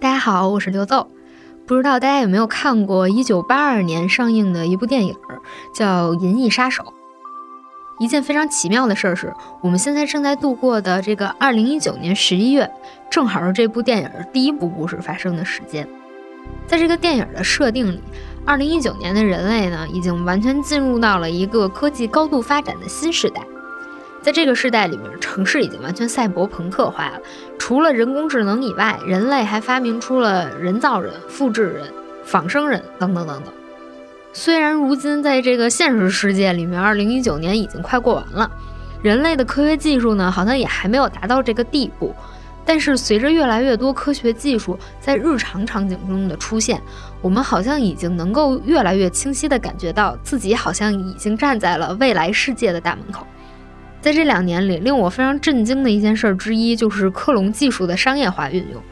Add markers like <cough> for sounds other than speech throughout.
大家好，我是刘奏。不知道大家有没有看过一九八二年上映的一部电影，叫《银翼杀手》。一件非常奇妙的事儿是，我们现在正在度过的这个二零一九年十一月，正好是这部电影第一部故事发生的时间。在这个电影的设定里，二零一九年的人类呢，已经完全进入到了一个科技高度发展的新时代。在这个时代里面，城市已经完全赛博朋克化了。除了人工智能以外，人类还发明出了人造人、复制人、仿生人等等等等。虽然如今在这个现实世界里面，二零一九年已经快过完了，人类的科学技术呢，好像也还没有达到这个地步。但是随着越来越多科学技术在日常场景中的出现，我们好像已经能够越来越清晰地感觉到自己好像已经站在了未来世界的大门口。在这两年里，令我非常震惊的一件事之一，就是克隆技术的商业化运用。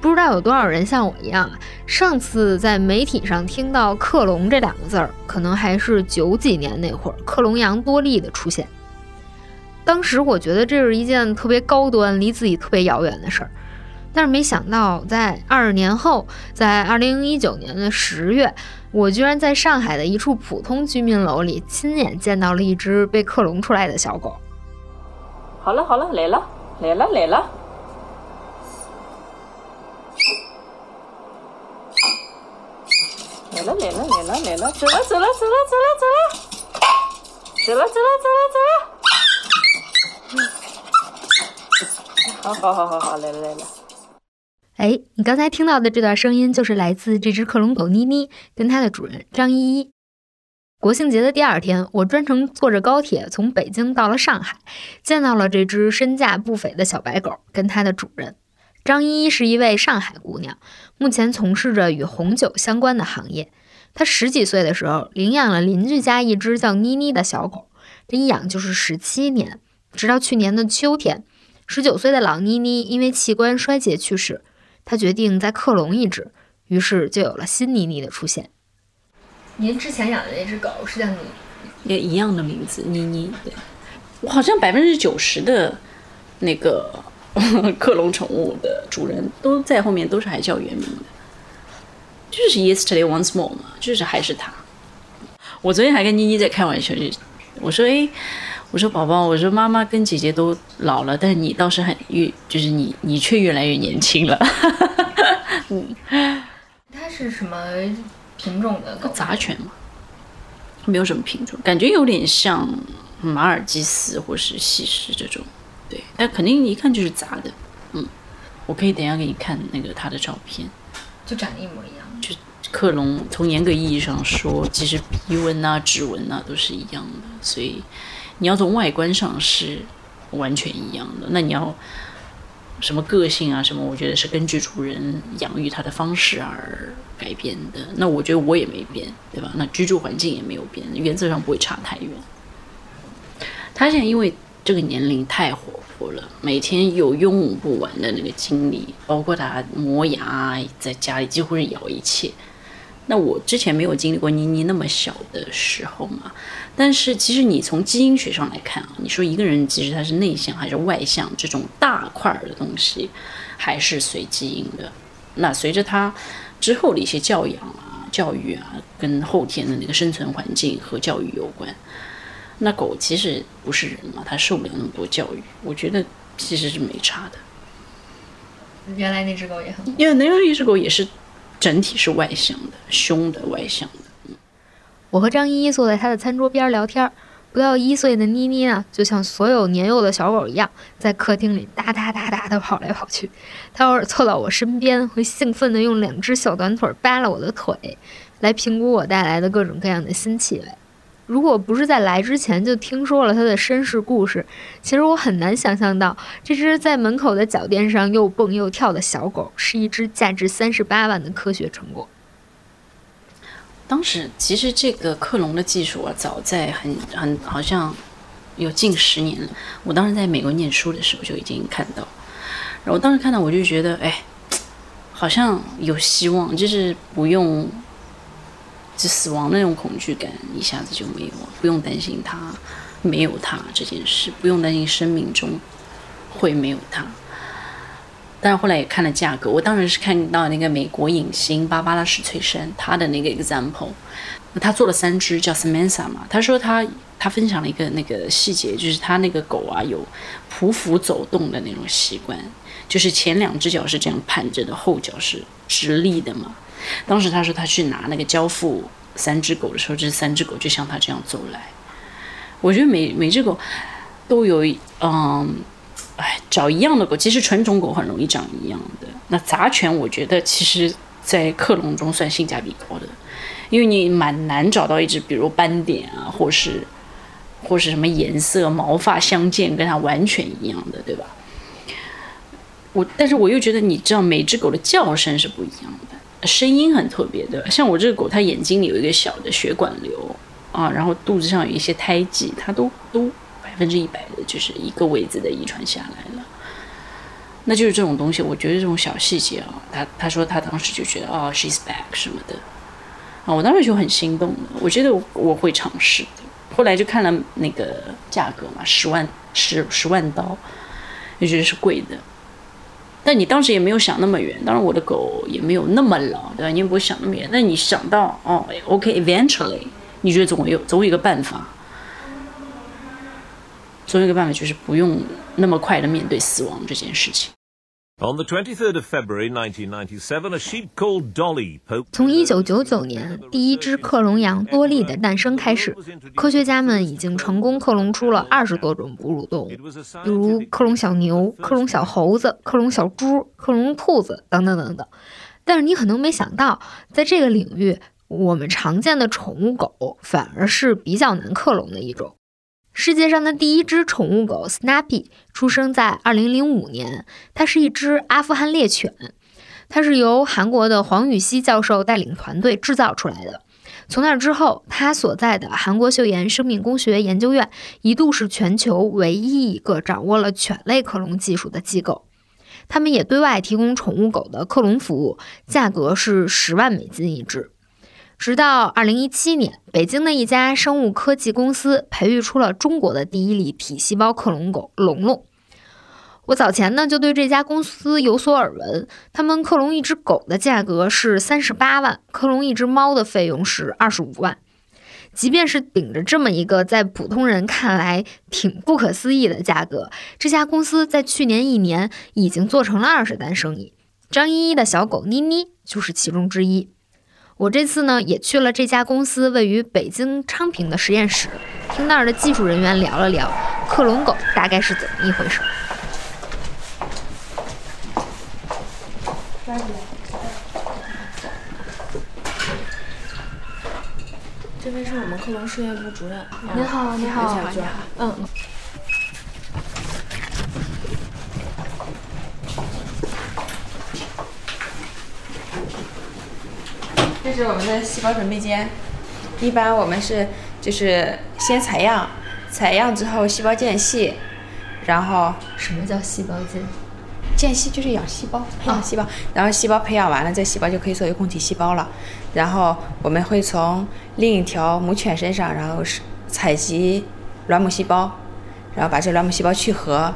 不知道有多少人像我一样，上次在媒体上听到“克隆”这两个字儿，可能还是九几年那会儿克隆羊多利的出现。当时我觉得这是一件特别高端、离自己特别遥远的事儿，但是没想到，在二十年后，在二零一九年的十月。我居然在上海的一处普通居民楼里亲眼见到了一只被克隆出来的小狗。好了好了，来了来了来了，来了来了来了来了，走了走了走了走了走了，走了走了走了走了，好好好好好，来了来了。哎，你刚才听到的这段声音，就是来自这只克隆狗妮妮跟它的主人张依依。国庆节的第二天，我专程坐着高铁从北京到了上海，见到了这只身价不菲的小白狗跟它的主人张依依，是一位上海姑娘，目前从事着与红酒相关的行业。她十几岁的时候领养了邻居家一只叫妮妮的小狗，这一养就是十七年，直到去年的秋天，十九岁的老妮妮因为器官衰竭去世。他决定再克隆一只，于是就有了新妮妮的出现。您之前养的那只狗是叫妮，也一样的名字，妮妮。对，我好像百分之九十的那个 <laughs> 克隆宠物的主人都在后面都是还叫原名的，就是 Yesterday Once More 嘛，就是还是他。我昨天还跟妮妮在开玩笑，就我说，哎。我说宝宝，我说妈妈跟姐姐都老了，但是你倒是很越，就是你你却越来越年轻了。<laughs> 嗯，它是什么品种的？杂犬嘛，没有什么品种，感觉有点像马尔济斯或是西施这种。对，但肯定一看就是杂的。嗯，我可以等下给你看那个它的照片，就长得一模一样。就克隆，从严格意义上说，其实鼻纹啊、指纹啊都是一样的，所以。你要从外观上是完全一样的，那你要什么个性啊？什么？我觉得是根据主人养育它的方式而改变的。那我觉得我也没变，对吧？那居住环境也没有变，原则上不会差太远。他现在因为这个年龄太活泼了，每天有用不完的那个精力，包括他磨牙，在家里几乎是咬一切。那我之前没有经历过妮妮那么小的时候嘛，但是其实你从基因学上来看啊，你说一个人其实他是内向还是外向，这种大块儿的东西还是随基因的。那随着他之后的一些教养啊、教育啊，跟后天的那个生存环境和教育有关。那狗其实不是人嘛，它受不了那么多教育，我觉得其实是没差的。原来那只狗也很，因为那只狗也是。整体是外向的，凶的，外向的。我和张依依坐在他的餐桌边聊天，不到一岁的妮妮啊，就像所有年幼的小狗一样，在客厅里哒哒哒哒的跑来跑去。她偶尔凑到我身边，会兴奋地用两只小短腿扒拉我的腿，来评估我带来的各种各样的新气味。如果不是在来之前就听说了他的身世故事，其实我很难想象到这只在门口的脚垫上又蹦又跳的小狗是一只价值三十八万的科学成果。当时其实这个克隆的技术啊，早在很很好像有近十年了。我当时在美国念书的时候就已经看到，然后当时看到我就觉得，哎，好像有希望，就是不用。是死亡那种恐惧感一下子就没有了，不用担心他没有他这件事，不用担心生命中会没有他。但是后来也看了价格，我当然是看到那个美国影星芭芭拉史翠珊她的那个 example，她做了三只叫 Samantha 嘛，她说她她分享了一个那个细节，就是她那个狗啊有匍匐走动的那种习惯，就是前两只脚是这样盘着的，后脚是直立的嘛。当时他说他去拿那个交付三只狗的时候，这三只狗就像他这样走来。我觉得每每只狗都有嗯。哎，找一样的狗，其实纯种狗很容易长一样的。那杂犬，我觉得其实，在克隆中算性价比高的，因为你蛮难找到一只，比如斑点啊，或是或是什么颜色、毛发相间，跟它完全一样的，对吧？我，但是我又觉得，你知道，每只狗的叫声是不一样的，声音很特别的。像我这个狗，它眼睛里有一个小的血管瘤啊，然后肚子上有一些胎记，它都都。百分之一百的就是一个位子的遗传下来了，那就是这种东西。我觉得这种小细节啊，他他说他当时就觉得哦，she's back 什么的啊，我当时就很心动的。我觉得我会尝试的。后来就看了那个价格嘛，十万十十万刀，就觉得是贵的。但你当时也没有想那么远，当然我的狗也没有那么老，对吧？你也不会想那么远。但你想到哦，OK，eventually，你觉得总有总有一个办法。总有一个办法，就是不用那么快的面对死亡这件事情。从一九九九年第一只克隆羊多利的诞生开始，科学家们已经成功克隆出了二十多种哺乳动物，比如克隆小牛、克隆小猴子、克隆小猪、克隆兔子等等等等。但是你可能没想到，在这个领域，我们常见的宠物狗反而是比较难克隆的一种。世界上的第一只宠物狗 Snappy 出生在2005年，它是一只阿富汗猎犬，它是由韩国的黄禹锡教授带领团队制造出来的。从那之后，他所在的韩国秀妍生命工学研究院一度是全球唯一一个掌握了犬类克隆技术的机构。他们也对外提供宠物狗的克隆服务，价格是十万美金一只。直到二零一七年，北京的一家生物科技公司培育出了中国的第一例体细胞克隆狗龙龙。我早前呢就对这家公司有所耳闻，他们克隆一只狗的价格是三十八万，克隆一只猫的费用是二十五万。即便是顶着这么一个在普通人看来挺不可思议的价格，这家公司在去年一年已经做成了二十单生意。张依依的小狗妮妮就是其中之一。我这次呢也去了这家公司位于北京昌平的实验室，听那儿的技术人员聊了聊克隆狗大概是怎么一回事。这位是我们克隆事业部主任。您好，您好，你好。嗯。是我们的细胞准备间，一般我们是就是先采样，采样之后细胞间隙，然后什么叫细胞间？间隙就是养细胞，培养细胞，然后细胞培养完了，这细胞就可以作为供体细胞了。然后我们会从另一条母犬身上，然后是采集卵母细胞，然后把这卵母细胞去核，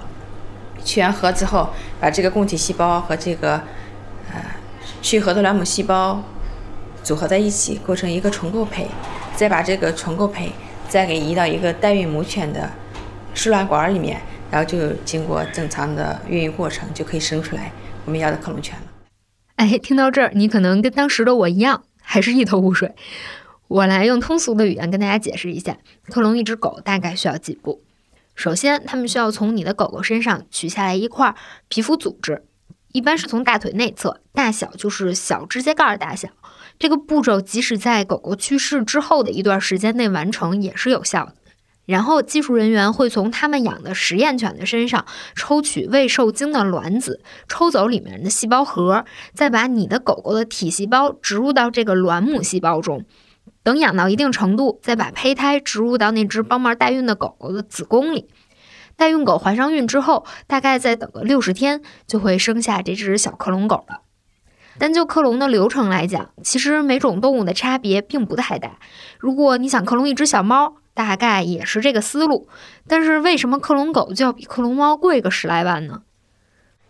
去完核之后，把这个供体细胞和这个呃去核的卵母细胞。组合在一起，构成一个重构胚，再把这个重构胚再给移到一个代孕母犬的输卵管里面，然后就经过正常的孕育过程，就可以生出来我们要的克隆犬了。哎，听到这儿，你可能跟当时的我一样，还是一头雾水。我来用通俗的语言跟大家解释一下，克隆一只狗大概需要几步。首先，他们需要从你的狗狗身上取下来一块皮肤组织，一般是从大腿内侧，大小就是小指甲盖大小。这个步骤即使在狗狗去世之后的一段时间内完成也是有效的。然后技术人员会从他们养的实验犬的身上抽取未受精的卵子，抽走里面的细胞核，再把你的狗狗的体细胞植入到这个卵母细胞中。等养到一定程度，再把胚胎植入到那只帮忙代孕的狗狗的子宫里。代孕狗怀上孕之后，大概再等个六十天，就会生下这只小克隆狗了。单就克隆的流程来讲，其实每种动物的差别并不太大。如果你想克隆一只小猫，大概也是这个思路。但是为什么克隆狗就要比克隆猫贵个十来万呢？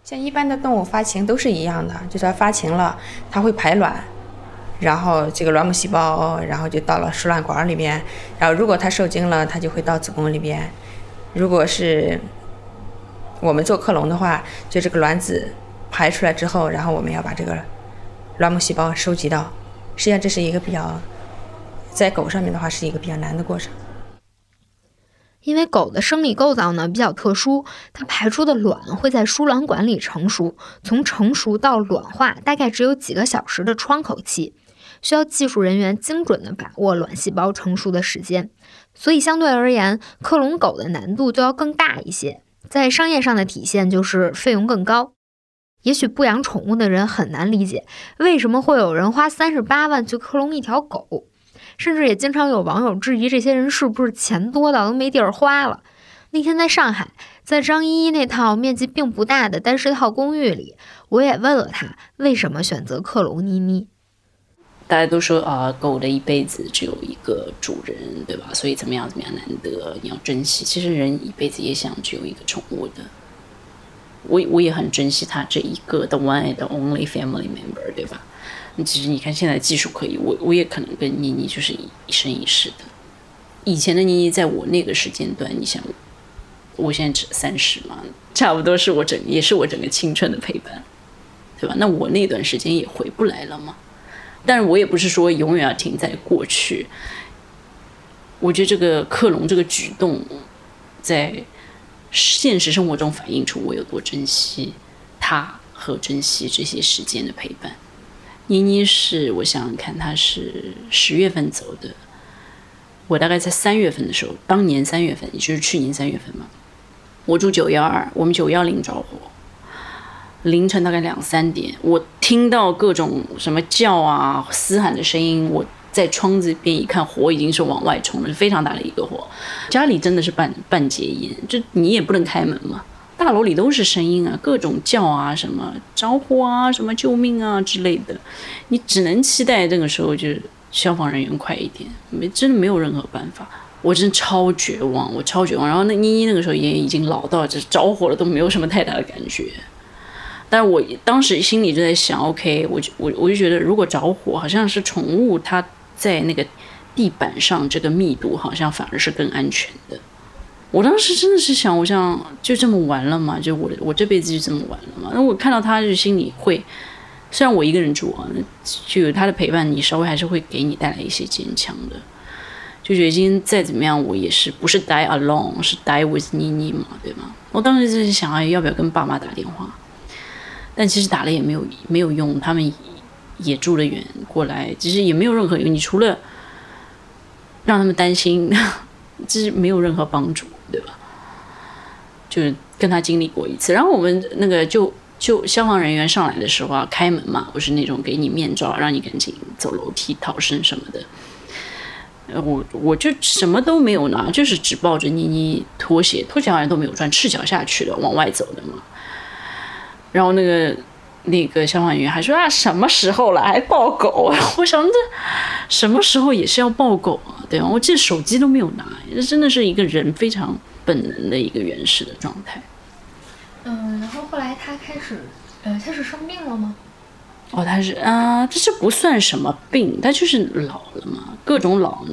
像一般的动物发情都是一样的，就是它发情了，它会排卵，然后这个卵母细胞，然后就到了输卵管里边，然后如果它受精了，它就会到子宫里边。如果是我们做克隆的话，就这个卵子排出来之后，然后我们要把这个卵母细胞收集到，实际上这是一个比较，在狗上面的话是一个比较难的过程。因为狗的生理构造呢比较特殊，它排出的卵会在输卵管里成熟，从成熟到卵化大概只有几个小时的窗口期，需要技术人员精准的把握卵细胞成熟的时间，所以相对而言，克隆狗的难度就要更大一些，在商业上的体现就是费用更高。也许不养宠物的人很难理解，为什么会有人花三十八万去克隆一条狗。甚至也经常有网友质疑，这些人是不是钱多到都没地儿花了？那天在上海，在张依依那套面积并不大的单身套公寓里，我也问了她为什么选择克隆妮妮。大家都说啊，狗的一辈子只有一个主人，对吧？所以怎么样怎么样难得，你要珍惜。其实人一辈子也想只有一个宠物的。我我也很珍惜他这一个 the one and only family member，对吧？其实你看，现在技术可以，我我也可能跟妮妮就是一生一世的。以前的妮妮在我那个时间段，你想，我现在只三十嘛，差不多是我整也是我整个青春的陪伴，对吧？那我那段时间也回不来了嘛。但是我也不是说永远要停在过去。我觉得这个克隆这个举动，在现实生活中反映出我有多珍惜他和珍惜这些时间的陪伴。妮妮是，我想想看，她是十月份走的。我大概在三月份的时候，当年三月份，也就是去年三月份嘛。我住九幺二，我们九幺零着火，凌晨大概两三点，我听到各种什么叫啊、嘶喊的声音。我在窗子边一看，火已经是往外冲了，是非常大的一个火。家里真的是半半截烟，就你也不能开门嘛。大楼里都是声音啊，各种叫啊，什么着火啊，什么救命啊之类的，你只能期待这个时候就是消防人员快一点，没真的没有任何办法，我真超绝望，我超绝望。然后那妮妮那个时候也已经老到就是着火了都没有什么太大的感觉，但是我当时心里就在想，OK，我就我我就觉得如果着火，好像是宠物它在那个地板上这个密度好像反而是更安全的。我当时真的是想，我想就这么完了嘛？就我我这辈子就这么完了嘛？那我看到他，就心里会，虽然我一个人住啊，就有他的陪伴，你稍微还是会给你带来一些坚强的。就觉得今天再怎么样，我也是不是 die alone，是 die with 妮妮嘛，对吗？我当时就是想，要不要跟爸妈打电话？但其实打了也没有没有用，他们也住得远，过来其实也没有任何用，你除了让他们担心，<laughs> 这是没有任何帮助。对吧？就是跟他经历过一次，然后我们那个就就消防人员上来的时候啊，开门嘛，不是那种给你面罩，让你赶紧走楼梯逃生什么的。我我就什么都没有拿，就是只抱着妮妮拖鞋，拖鞋好像都没有穿，赤脚下去的，往外走的嘛。然后那个那个消防员还说啊，什么时候了还抱狗？<laughs> 我想这什么时候也是要抱狗啊？对啊，我这手机都没有拿，这真的是一个人非常本能的一个原始的状态。嗯，然后后来他开始，呃，他是生病了吗？哦，他是啊，这这不算什么病，他就是老了嘛，各种老，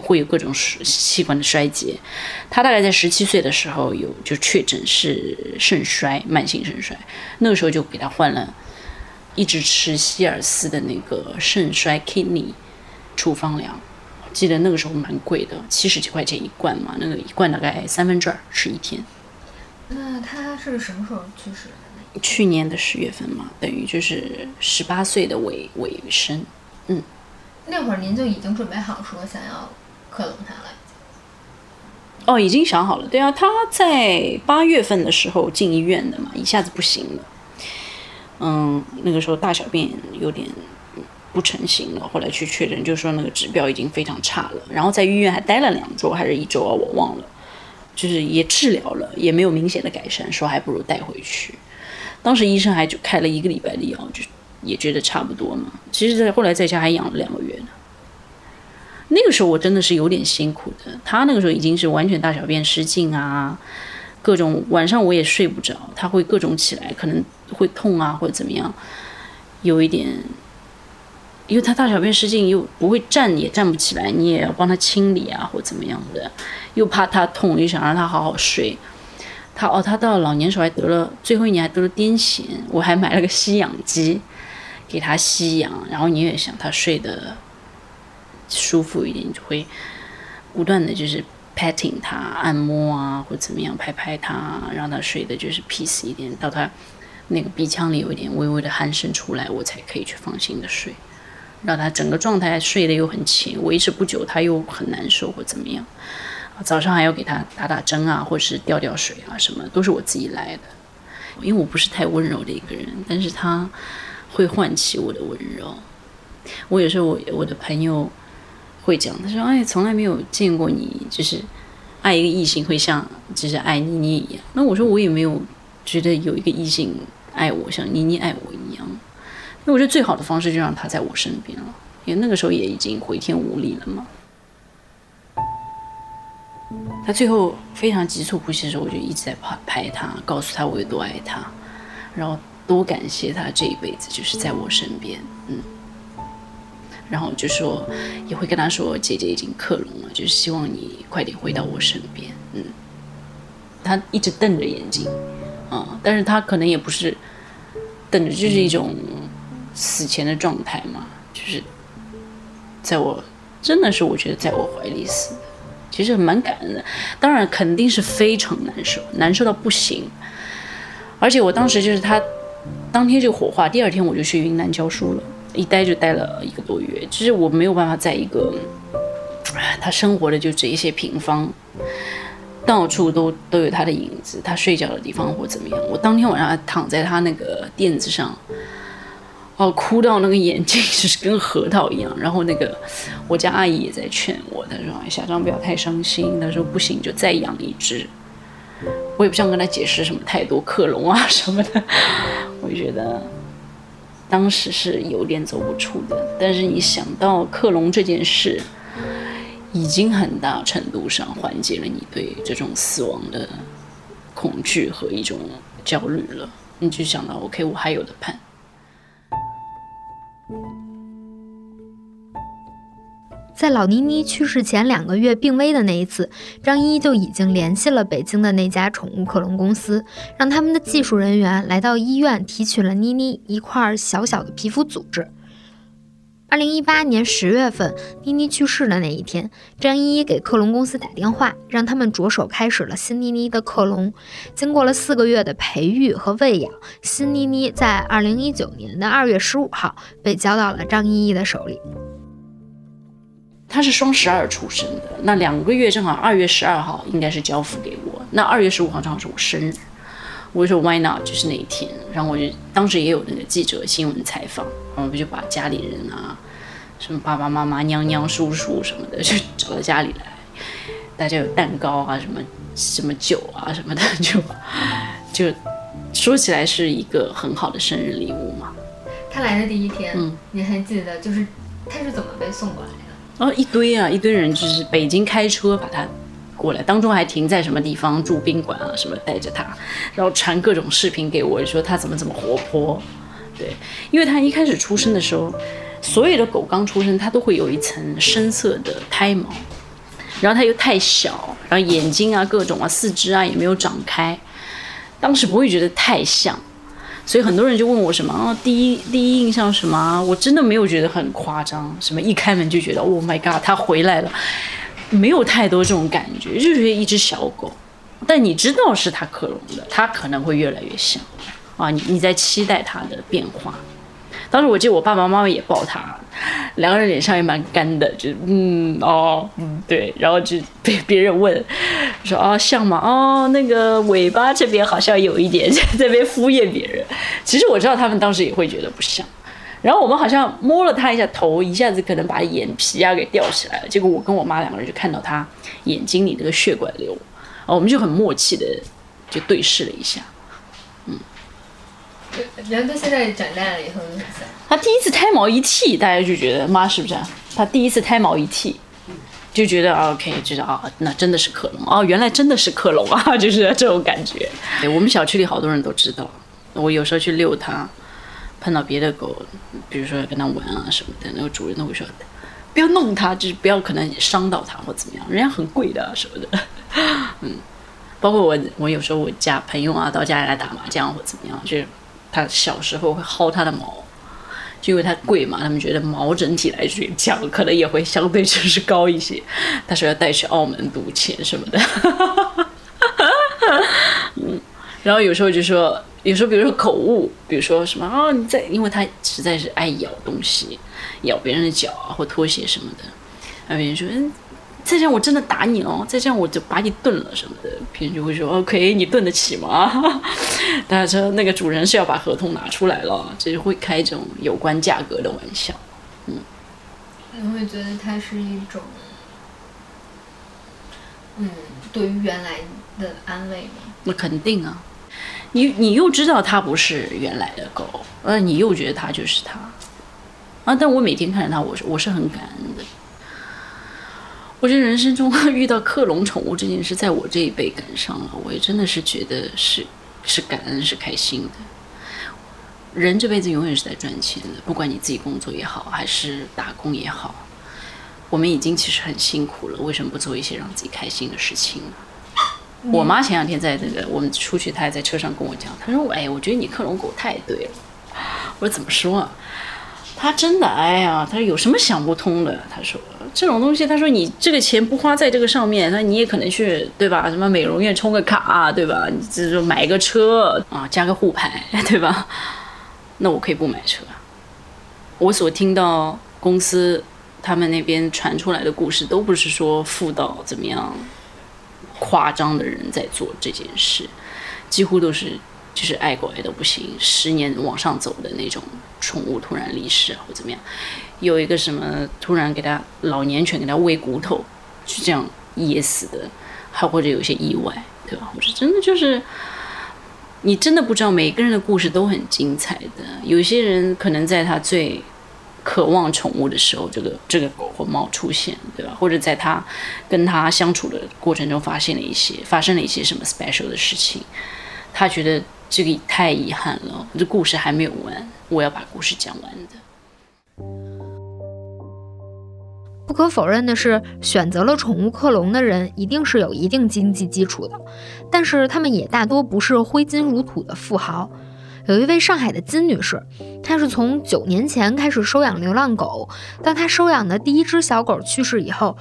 会有各种器官的衰竭。他大概在十七岁的时候有就确诊是肾衰，慢性肾衰，那个时候就给他换了，一直吃希尔斯的那个肾衰 kidney 处方粮。记得那个时候蛮贵的，七十几块钱一罐嘛，那个一罐大概三分之二吃一天。那他是什么时候去世的？去年的十月份嘛，等于就是十八岁的尾尾声。嗯，那会儿您就已经准备好说想要克隆他了？哦，已经想好了。对啊，他在八月份的时候进医院的嘛，一下子不行了。嗯，那个时候大小便有点。不成型了，后来去确诊，就说那个指标已经非常差了。然后在医院还待了两周还是一周啊，我忘了。就是也治疗了，也没有明显的改善，说还不如带回去。当时医生还就开了一个礼拜的药，就也觉得差不多嘛。其实，在后来在家还养了两个月呢。那个时候我真的是有点辛苦的。他那个时候已经是完全大小便失禁啊，各种晚上我也睡不着，他会各种起来，可能会痛啊或者怎么样，有一点，因为他大小便失禁又不会站也站不起来，你也要帮他清理啊或怎么样的，又怕他痛，又想让他好好睡。他哦，他到老年时候还得了，最后一年还得了癫痫，我还买了个吸氧机给他吸氧，然后你也想他睡得舒服一点，你就会不断的就是 patting 他，按摩啊或怎么样，拍拍他，让他睡的就是 peace 一点，到他那个鼻腔里有一点微微的鼾声出来，我才可以去放心的睡，让他整个状态睡得又很浅，维持不久他又很难受或怎么样。早上还要给他打打针啊，或是吊吊水啊，什么都是我自己来的。因为我不是太温柔的一个人，但是他会唤起我的温柔。我有时候我我的朋友会讲，他说：“哎，从来没有见过你，就是爱一个异性会像就是爱妮妮一样。”那我说我也没有觉得有一个异性爱我像妮妮爱我一样。那我觉得最好的方式就让他在我身边了，因为那个时候也已经回天无力了嘛。他最后非常急促呼吸的时候，我就一直在拍拍他，告诉他我有多爱他，然后多感谢他这一辈子就是在我身边，嗯，然后就说也会跟他说，姐姐已经克隆了，就是希望你快点回到我身边，嗯。他一直瞪着眼睛，啊，但是他可能也不是瞪着，就是一种死前的状态嘛，就是在我真的是我觉得在我怀里死的。其实蛮感恩的，当然肯定是非常难受，难受到不行。而且我当时就是他当天就火化，第二天我就去云南教书了，一待就待了一个多月。其实我没有办法在一个他生活的就这一些平方，到处都都有他的影子，他睡觉的地方或怎么样。我当天晚上躺在他那个垫子上。哦，哭到那个眼睛 <laughs> 就是跟核桃一样。然后那个我家阿姨也在劝我，她说：“哎，小张不要太伤心。”她说：“不行，就再养一只。”我也不想跟她解释什么太多克隆啊什么的。<laughs> 我就觉得当时是有点走不出的。但是你想到克隆这件事，已经很大程度上缓解了你对这种死亡的恐惧和一种焦虑了。你就想到，OK，我还有的盼。在老妮妮去世前两个月病危的那一次，张依依就已经联系了北京的那家宠物克隆公司，让他们的技术人员来到医院提取了妮妮一块小小的皮肤组织。二零一八年十月份，妮妮去世的那一天，张依依给克隆公司打电话，让他们着手开始了新妮妮的克隆。经过了四个月的培育和喂养，新妮妮在二零一九年的二月十五号被交到了张依依的手里。他是双十二出生的，那两个月正好二月十二号应该是交付给我，那二月十五号正好是我生日，我就说 Why not？就是那一天，然后我就当时也有那个记者新闻采访，然后我就把家里人啊，什么爸爸妈妈、娘娘、叔叔什么的就找到家里来，大家有蛋糕啊，什么什么酒啊什么的，就就说起来是一个很好的生日礼物嘛。他来的第一天，嗯，你还记得就是他是怎么被送过来的？然后一堆啊，一堆人就是北京开车把他过来，当中还停在什么地方住宾馆啊什么，带着他，然后传各种视频给我，说他怎么怎么活泼，对，因为他一开始出生的时候，所有的狗刚出生，它都会有一层深色的胎毛，然后它又太小，然后眼睛啊各种啊四肢啊也没有长开，当时不会觉得太像。所以很多人就问我什么啊？第一第一印象什么？我真的没有觉得很夸张，什么一开门就觉得 Oh my God，他回来了，没有太多这种感觉，就是一只小狗。但你知道是它克隆的，它可能会越来越像啊！你你在期待它的变化。当时我记得我爸爸妈妈也抱他，两个人脸上也蛮干的，就嗯哦嗯对，然后就被别人问说啊像吗？哦那个尾巴这边好像有一点，在这边敷衍别人。其实我知道他们当时也会觉得不像。然后我们好像摸了他一下头，一下子可能把眼皮啊给吊起来了。结果我跟我妈两个人就看到他眼睛里那个血管瘤，啊我们就很默契的就对视了一下。人都现在长大了以后。他第一次胎毛一剃，大家就觉得妈是不是？他第一次胎毛一剃，就觉得 OK，知道啊，那真的是克隆哦，原来真的是克隆啊，<laughs> 就是这种感觉。我们小区里好多人都知道，我有时候去遛它，碰到别的狗，比如说跟它玩啊什么的，那个主人都会说不要弄它，就是不要可能伤到它或怎么样，人家很贵的什么的。<laughs> 嗯，包括我，我有时候我家朋友啊到家里来打麻将或怎么样，就是他小时候会薅他的毛。就因为它贵嘛，他们觉得毛整体来说讲可能也会相对就是高一些。他说要带去澳门赌钱什么的，<laughs> 嗯，然后有时候就说，有时候比如说口误，比如说什么啊，你在，因为它实在是爱咬东西，咬别人的脚啊或拖鞋什么的，那别人说嗯。再这样我真的打你哦！再这样我就把你炖了什么的，别人就会说 OK，你炖得起吗？<laughs> 大家说那个主人是要把合同拿出来了，就是会开这种有关价格的玩笑。嗯，你会觉得它是一种，嗯，对于原来的安慰吗？那肯定啊，你你又知道它不是原来的狗，呃，你又觉得它就是它，啊，但我每天看着它，我是我是很感恩的。我觉得人生中遇到克隆宠物这件事，在我这一辈赶上了，我也真的是觉得是是感恩是开心的。人这辈子永远是在赚钱的，不管你自己工作也好，还是打工也好，我们已经其实很辛苦了，为什么不做一些让自己开心的事情呢？我妈前两天在那个我们出去，她还在车上跟我讲，她说：“哎，我觉得你克隆狗太对了。”我说：“怎么说啊？”他真的，哎呀，他说有什么想不通的？他说。这种东西，他说你这个钱不花在这个上面，那你也可能去，对吧？什么美容院充个卡，对吧？你就是买个车啊，加个沪牌，对吧？<laughs> 那我可以不买车。我所听到公司他们那边传出来的故事，都不是说富到怎么样夸张的人在做这件事，几乎都是就是爱狗爱的不行，十年往上走的那种宠物突然离世或怎么样。有一个什么突然给他老年犬给他喂骨头，就这样噎死的，还或者有些意外，对吧？我说真的就是，你真的不知道每个人的故事都很精彩的。有些人可能在他最渴望宠物的时候，这个这个狗或猫出现，对吧？或者在他跟他相处的过程中发现了一些发生了一些什么 special 的事情，他觉得这个太遗憾了，这故事还没有完，我要把故事讲完的。不可否认的是，选择了宠物克隆的人一定是有一定经济基础的，但是他们也大多不是挥金如土的富豪。有一位上海的金女士，她是从九年前开始收养流浪狗，当她收养的第一只小狗去世以后，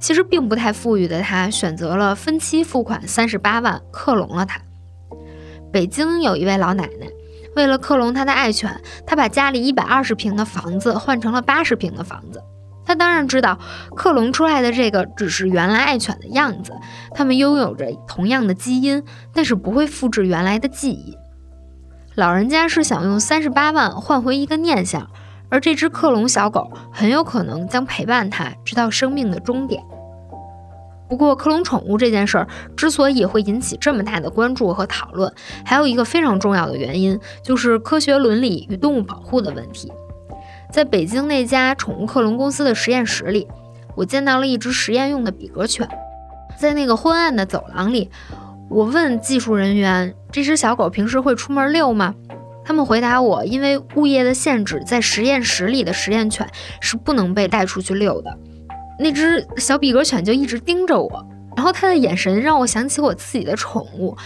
其实并不太富裕的她选择了分期付款三十八万克隆了它。北京有一位老奶奶，为了克隆她的爱犬，她把家里一百二十平的房子换成了八十平的房子。她当然知道，克隆出来的这个只是原来爱犬的样子，它们拥有着同样的基因，但是不会复制原来的记忆。老人家是想用三十八万换回一个念想，而这只克隆小狗很有可能将陪伴他直到生命的终点。不过，克隆宠物这件事儿之所以会引起这么大的关注和讨论，还有一个非常重要的原因，就是科学伦理与动物保护的问题。在北京那家宠物克隆公司的实验室里，我见到了一只实验用的比格犬。在那个昏暗的走廊里，我问技术人员：“这只小狗平时会出门遛吗？”他们回答我：“因为物业的限制，在实验室里的实验犬是不能被带出去遛的。”那只小比格犬就一直盯着我，然后它的眼神让我想起我自己的宠物，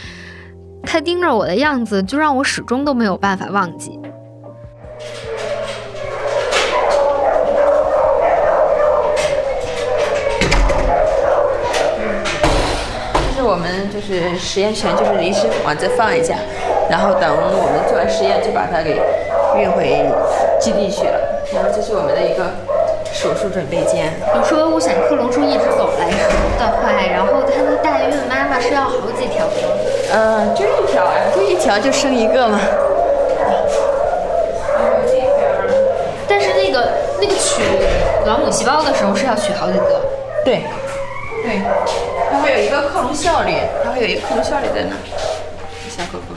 它盯着我的样子就让我始终都没有办法忘记。这是我们就是实验犬，就是临时往这放一下，然后等我们做完实验就把它给运回基地去了。然后这是我们的一个手术准备间。你说我想克隆出一只狗来的话，然后它的代孕妈妈是要好几条吗？嗯，就一条啊，就一条就生一个嘛。但是那个那个取卵母细胞的时候是要取好几个。对，对。它会有一个克隆效率，它会有一个克隆效率在那。小狗狗，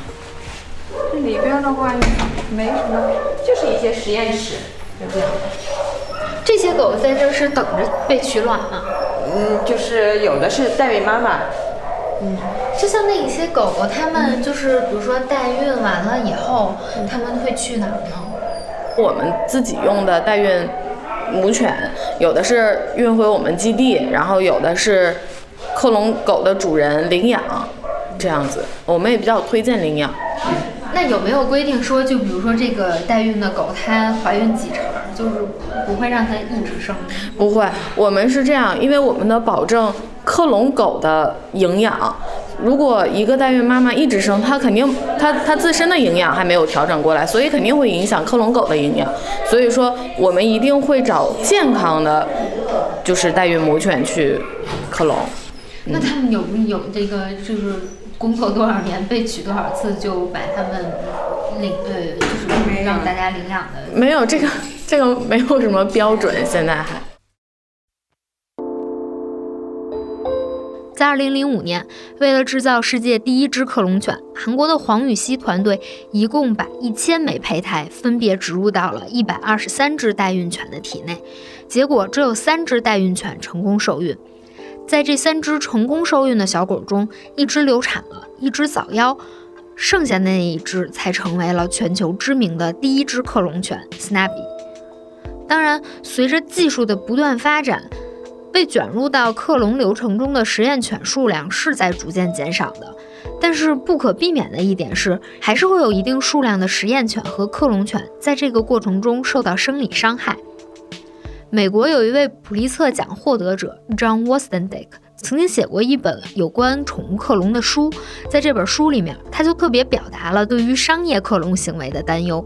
这里边的话没什么，就是一些实验室，就这样。这些狗在这是等着被取卵吗？嗯，就是有的是代孕妈妈，嗯，就像那一些狗狗，它们就是比如说代孕完了以后，它们会去哪儿呢？我们自己用的代孕母犬，有的是运回我们基地，然后有的是克隆狗的主人领养，这样子，我们也比较推荐领养。那有没有规定说，就比如说这个代孕的狗，它怀孕几成，就是不会让它一直生？不会，我们是这样，因为我们的保证克隆狗的营养。如果一个代孕妈妈一直生，她肯定她她自身的营养还没有调整过来，所以肯定会影响克隆狗的营养。所以说，我们一定会找健康的，就是代孕母犬去克隆。那他们有有这个就是？工作多少年，被取多少次，就把他们领呃，就是让大家领养的。没有这个，这个没有什么标准，现在还。在二零零五年，为了制造世界第一只克隆犬，韩国的黄禹锡团队一共把一千枚胚胎分别植入到了一百二十三只代孕犬的体内，结果只有三只代孕犬成功受孕。在这三只成功受孕的小狗中，一只流产了，一只早夭，剩下的那一只才成为了全球知名的第一只克隆犬 Snappy。当然，随着技术的不断发展，被卷入到克隆流程中的实验犬数量是在逐渐减少的。但是不可避免的一点是，还是会有一定数量的实验犬和克隆犬在这个过程中受到生理伤害。美国有一位普利策奖获得者 John Wastendick 曾经写过一本有关宠物克隆的书，在这本书里面，他就特别表达了对于商业克隆行为的担忧。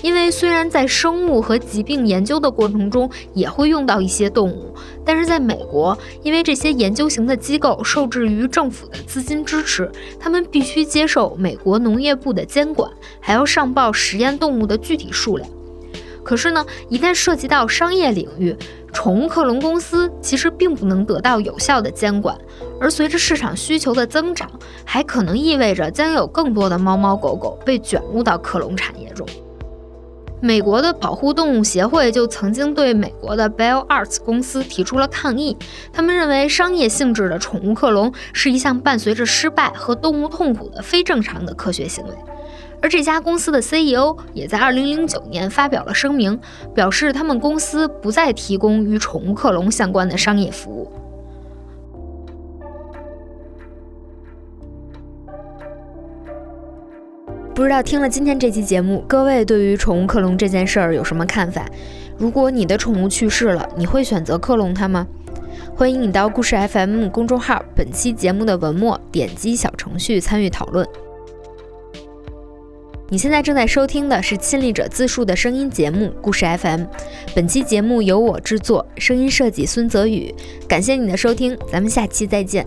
因为虽然在生物和疾病研究的过程中也会用到一些动物，但是在美国，因为这些研究型的机构受制于政府的资金支持，他们必须接受美国农业部的监管，还要上报实验动物的具体数量。可是呢，一旦涉及到商业领域，宠物克隆公司其实并不能得到有效的监管，而随着市场需求的增长，还可能意味着将有更多的猫猫狗狗被卷入到克隆产业中。美国的保护动物协会就曾经对美国的 Bell Arts 公司提出了抗议，他们认为商业性质的宠物克隆是一项伴随着失败和动物痛苦的非正常的科学行为。而这家公司的 CEO 也在2009年发表了声明，表示他们公司不再提供与宠物克隆相关的商业服务。不知道听了今天这期节目，各位对于宠物克隆这件事儿有什么看法？如果你的宠物去世了，你会选择克隆它吗？欢迎你到故事 FM 公众号本期节目的文末点击小程序参与讨论。你现在正在收听的是亲历者自述的声音节目《故事 FM》，本期节目由我制作，声音设计孙泽宇。感谢你的收听，咱们下期再见。